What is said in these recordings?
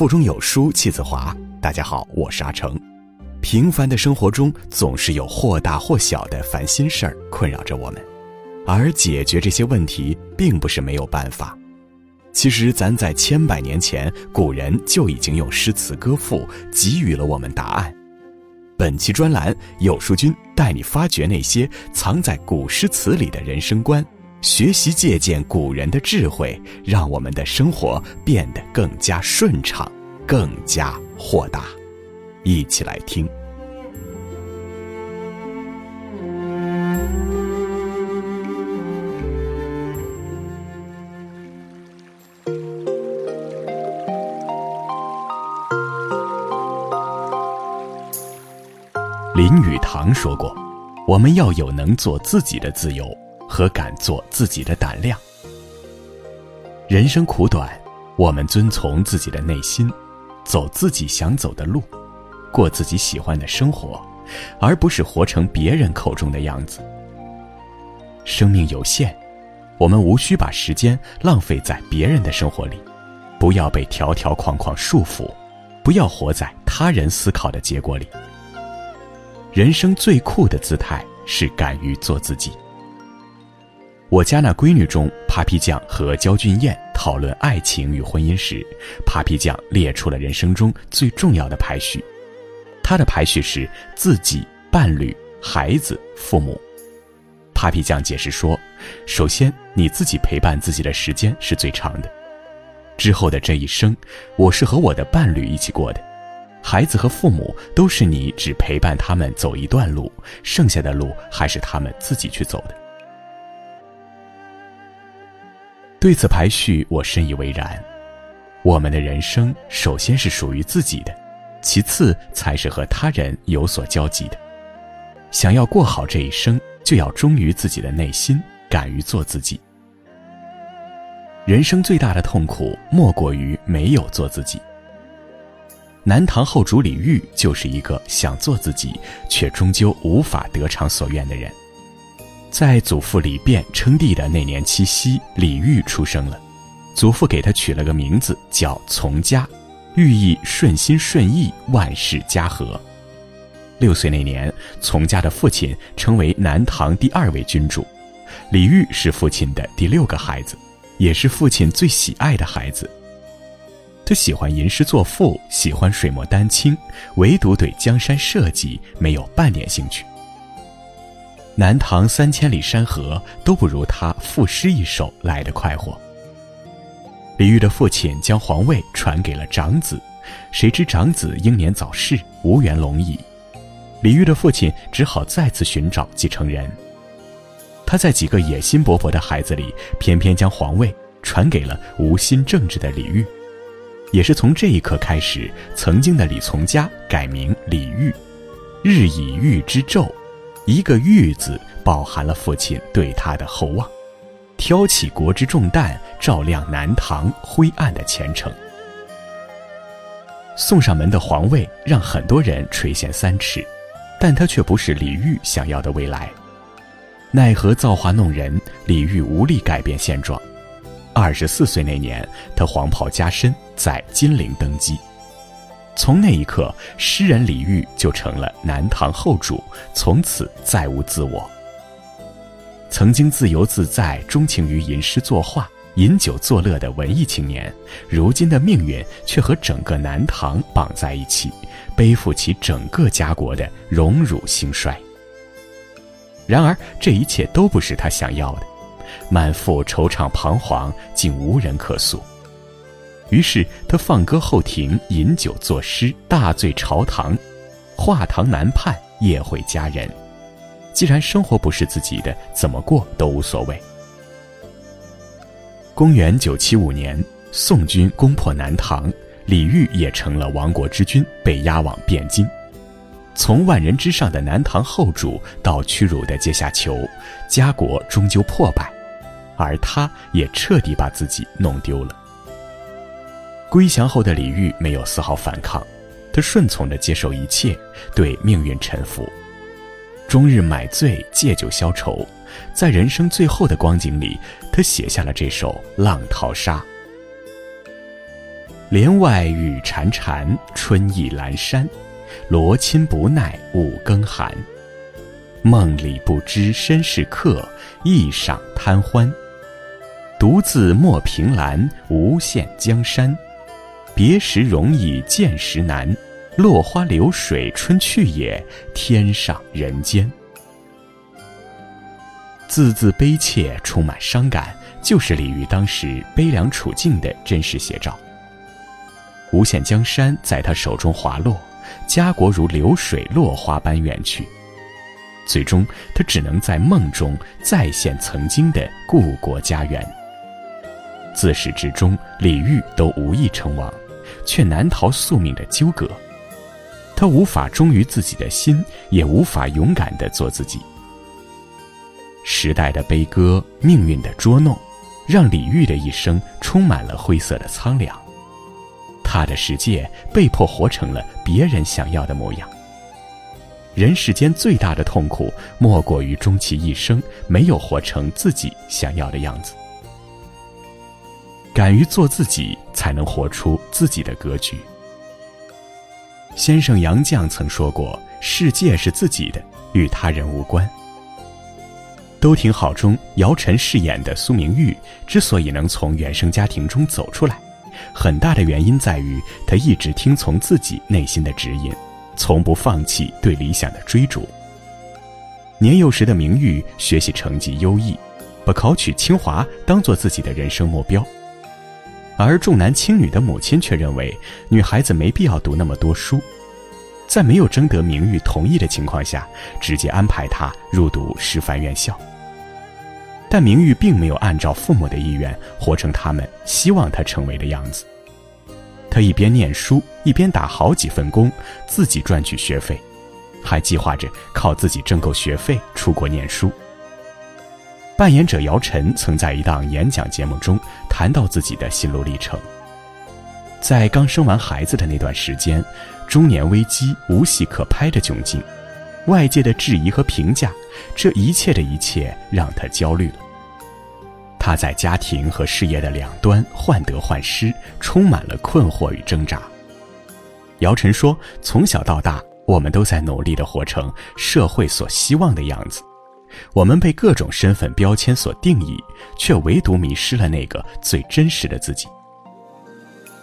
腹中有书气自华。大家好，我是阿成。平凡的生活中，总是有或大或小的烦心事儿困扰着我们，而解决这些问题，并不是没有办法。其实，咱在千百年前，古人就已经用诗词歌赋给予了我们答案。本期专栏，有书君带你发掘那些藏在古诗词里的人生观。学习借鉴古人的智慧，让我们的生活变得更加顺畅，更加豁达。一起来听。林语堂说过：“我们要有能做自己的自由。”和敢做自己的胆量。人生苦短，我们遵从自己的内心，走自己想走的路，过自己喜欢的生活，而不是活成别人口中的样子。生命有限，我们无需把时间浪费在别人的生活里，不要被条条框框束缚，不要活在他人思考的结果里。人生最酷的姿态是敢于做自己。我家那闺女中，Papi 酱和焦俊艳讨论爱情与婚姻时，Papi 酱列出了人生中最重要的排序。他的排序是自己、伴侣、孩子、父母。Papi 酱解释说，首先你自己陪伴自己的时间是最长的，之后的这一生，我是和我的伴侣一起过的，孩子和父母都是你只陪伴他们走一段路，剩下的路还是他们自己去走的。对此排序，我深以为然。我们的人生首先是属于自己的，其次才是和他人有所交集的。想要过好这一生，就要忠于自己的内心，敢于做自己。人生最大的痛苦，莫过于没有做自己。南唐后主李煜就是一个想做自己，却终究无法得偿所愿的人。在祖父李昪称帝的那年七夕，李煜出生了。祖父给他取了个名字叫从嘉，寓意顺心顺意，万事家和。六岁那年，从嘉的父亲成为南唐第二位君主，李煜是父亲的第六个孩子，也是父亲最喜爱的孩子。他喜欢吟诗作赋，喜欢水墨丹青，唯独对江山社稷没有半点兴趣。南唐三千里山河都不如他赋诗一首来得快活。李煜的父亲将皇位传给了长子，谁知长子英年早逝，无缘龙椅。李煜的父亲只好再次寻找继承人。他在几个野心勃勃的孩子里，偏偏将皇位传给了无心政治的李煜。也是从这一刻开始，曾经的李从嘉改名李煜，日以煜之胄。一个“玉”字，饱含了父亲对他的厚望，挑起国之重担，照亮南唐灰暗的前程。送上门的皇位让很多人垂涎三尺，但他却不是李煜想要的未来。奈何造化弄人，李煜无力改变现状。二十四岁那年，他黄袍加身，在金陵登基。从那一刻，诗人李煜就成了南唐后主，从此再无自我。曾经自由自在、钟情于吟诗作画、饮酒作乐的文艺青年，如今的命运却和整个南唐绑在一起，背负起整个家国的荣辱兴衰。然而，这一切都不是他想要的，满腹惆怅彷徨，竟无人可诉。于是他放歌后庭，饮酒作诗，大醉朝堂，画堂南畔，夜会佳人。既然生活不是自己的，怎么过都无所谓。公元九七五年，宋军攻破南唐，李煜也成了亡国之君，被押往汴京。从万人之上的南唐后主到屈辱的阶下囚，家国终究破败，而他也彻底把自己弄丢了。归降后的李煜没有丝毫反抗，他顺从地接受一切，对命运臣服，终日买醉借酒消愁，在人生最后的光景里，他写下了这首《浪淘沙》。帘外雨潺潺，春意阑珊。罗衾不耐五更寒。梦里不知身是客，一晌贪欢。独自莫凭栏，无限江山。别时容易见时难。落花流水春去也，天上人间。字字悲切，充满伤感，就是李煜当时悲凉处境的真实写照。无限江山在他手中滑落，家国如流水落花般远去。最终，他只能在梦中再现曾经的故国家园。自始至终，李煜都无意称王，却难逃宿命的纠葛。他无法忠于自己的心，也无法勇敢地做自己。时代的悲歌，命运的捉弄，让李煜的一生充满了灰色的苍凉。他的世界被迫活成了别人想要的模样。人世间最大的痛苦，莫过于终其一生没有活成自己想要的样子。敢于做自己，才能活出自己的格局。先生杨绛曾说过：“世界是自己的，与他人无关。”都挺好中，姚晨饰演的苏明玉之所以能从原生家庭中走出来。很大的原因在于，她一直听从自己内心的指引，从不放弃对理想的追逐。年幼时的明玉学习成绩优异，把考取清华当做自己的人生目标。而重男轻女的母亲却认为，女孩子没必要读那么多书，在没有征得明玉同意的情况下，直接安排她入读师范院校。但明玉并没有按照父母的意愿活成他们希望他成为的样子。他一边念书，一边打好几份工，自己赚取学费，还计划着靠自己挣够学费出国念书。扮演者姚晨曾在一档演讲节目中谈到自己的心路历程。在刚生完孩子的那段时间，中年危机无戏可拍的窘境。外界的质疑和评价，这一切的一切让他焦虑了。他在家庭和事业的两端患得患失，充满了困惑与挣扎。姚晨说：“从小到大，我们都在努力的活成社会所希望的样子，我们被各种身份标签所定义，却唯独迷失了那个最真实的自己。”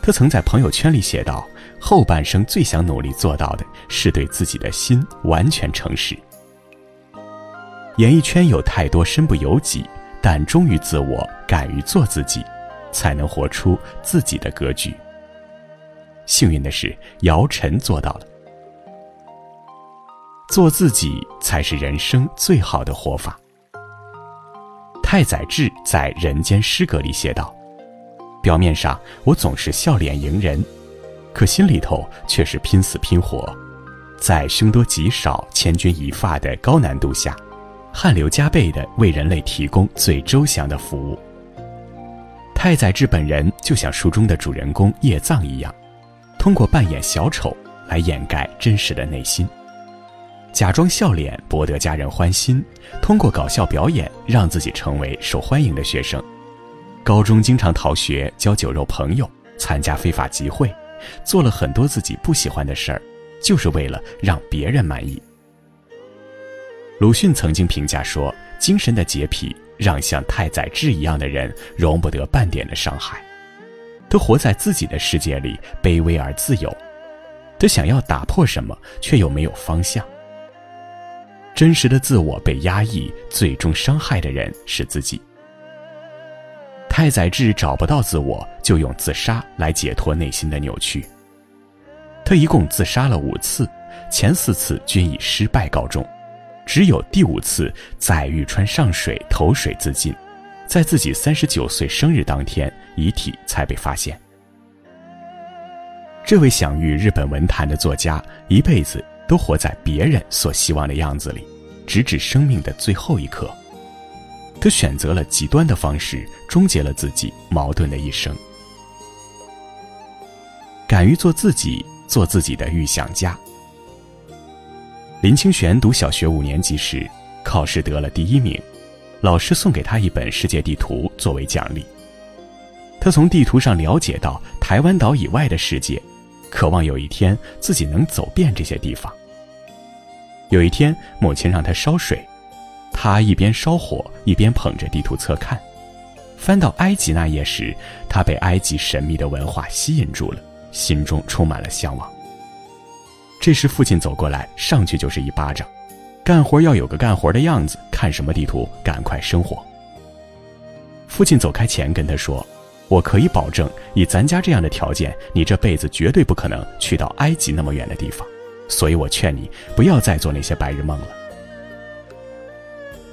他曾在朋友圈里写道。后半生最想努力做到的是对自己的心完全诚实。演艺圈有太多身不由己，但忠于自我、敢于做自己，才能活出自己的格局。幸运的是，姚晨做到了。做自己才是人生最好的活法。太宰治在《人间失格》里写道：“表面上我总是笑脸迎人。”可心里头却是拼死拼活，在凶多吉少、千钧一发的高难度下，汗流浃背的为人类提供最周详的服务。太宰治本人就像书中的主人公叶藏一样，通过扮演小丑来掩盖真实的内心，假装笑脸博得家人欢心，通过搞笑表演让自己成为受欢迎的学生。高中经常逃学、交酒肉朋友、参加非法集会。做了很多自己不喜欢的事儿，就是为了让别人满意。鲁迅曾经评价说：“精神的洁癖让像太宰治一样的人容不得半点的伤害，都活在自己的世界里，卑微而自由。他想要打破什么，却又没有方向。真实的自我被压抑，最终伤害的人是自己。”太宰治找不到自我，就用自杀来解脱内心的扭曲。他一共自杀了五次，前四次均以失败告终，只有第五次在玉川上水投水自尽，在自己三十九岁生日当天，遗体才被发现。这位享誉日本文坛的作家，一辈子都活在别人所希望的样子里，直至生命的最后一刻。他选择了极端的方式，终结了自己矛盾的一生。敢于做自己，做自己的预想家。林清玄读小学五年级时，考试得了第一名，老师送给他一本世界地图作为奖励。他从地图上了解到台湾岛以外的世界，渴望有一天自己能走遍这些地方。有一天，母亲让他烧水，他一边烧火一边捧着地图册看。翻到埃及那页时，他被埃及神秘的文化吸引住了，心中充满了向往。这时，父亲走过来，上去就是一巴掌。干活要有个干活的样子，看什么地图，赶快生活。父亲走开前跟他说：“我可以保证，以咱家这样的条件，你这辈子绝对不可能去到埃及那么远的地方。所以我劝你不要再做那些白日梦了。”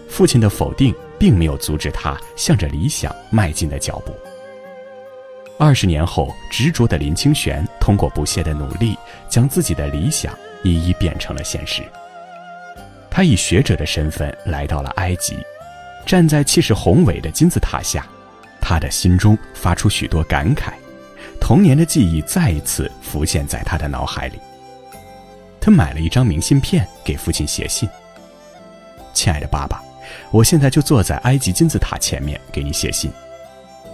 父亲的否定并没有阻止他向着理想迈进的脚步。二十年后，执着的林清玄通过不懈的努力，将自己的理想一一变成了现实。他以学者的身份来到了埃及，站在气势宏伟的金字塔下，他的心中发出许多感慨，童年的记忆再一次浮现在他的脑海里。他买了一张明信片给父亲写信：“亲爱的爸爸。”我现在就坐在埃及金字塔前面给你写信。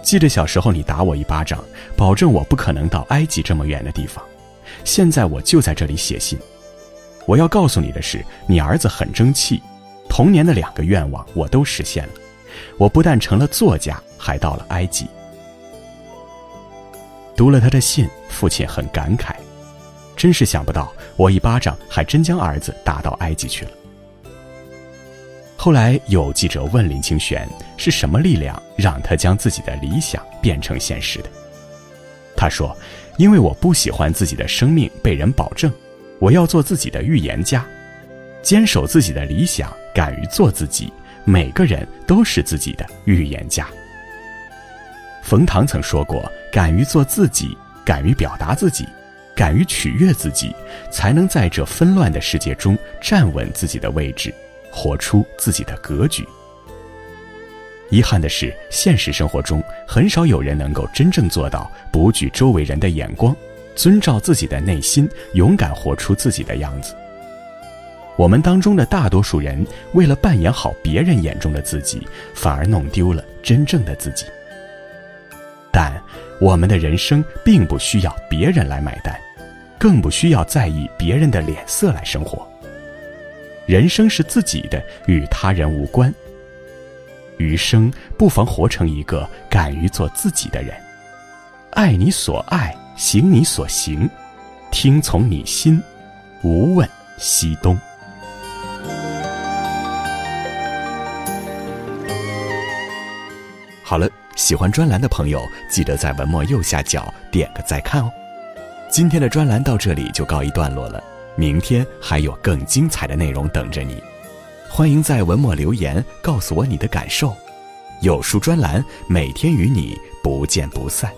记得小时候你打我一巴掌，保证我不可能到埃及这么远的地方。现在我就在这里写信。我要告诉你的是，你儿子很争气，童年的两个愿望我都实现了。我不但成了作家，还到了埃及。读了他的信，父亲很感慨，真是想不到我一巴掌还真将儿子打到埃及去了。后来有记者问林清玄：“是什么力量让他将自己的理想变成现实的？”他说：“因为我不喜欢自己的生命被人保证，我要做自己的预言家，坚守自己的理想，敢于做自己。每个人都是自己的预言家。”冯唐曾说过：“敢于做自己，敢于表达自己，敢于取悦自己，才能在这纷乱的世界中站稳自己的位置。”活出自己的格局。遗憾的是，现实生活中很少有人能够真正做到不惧周围人的眼光，遵照自己的内心，勇敢活出自己的样子。我们当中的大多数人，为了扮演好别人眼中的自己，反而弄丢了真正的自己。但我们的人生并不需要别人来买单，更不需要在意别人的脸色来生活。人生是自己的，与他人无关。余生不妨活成一个敢于做自己的人，爱你所爱，行你所行，听从你心，无问西东。好了，喜欢专栏的朋友，记得在文末右下角点个再看哦。今天的专栏到这里就告一段落了。明天还有更精彩的内容等着你，欢迎在文末留言告诉我你的感受。有书专栏每天与你不见不散。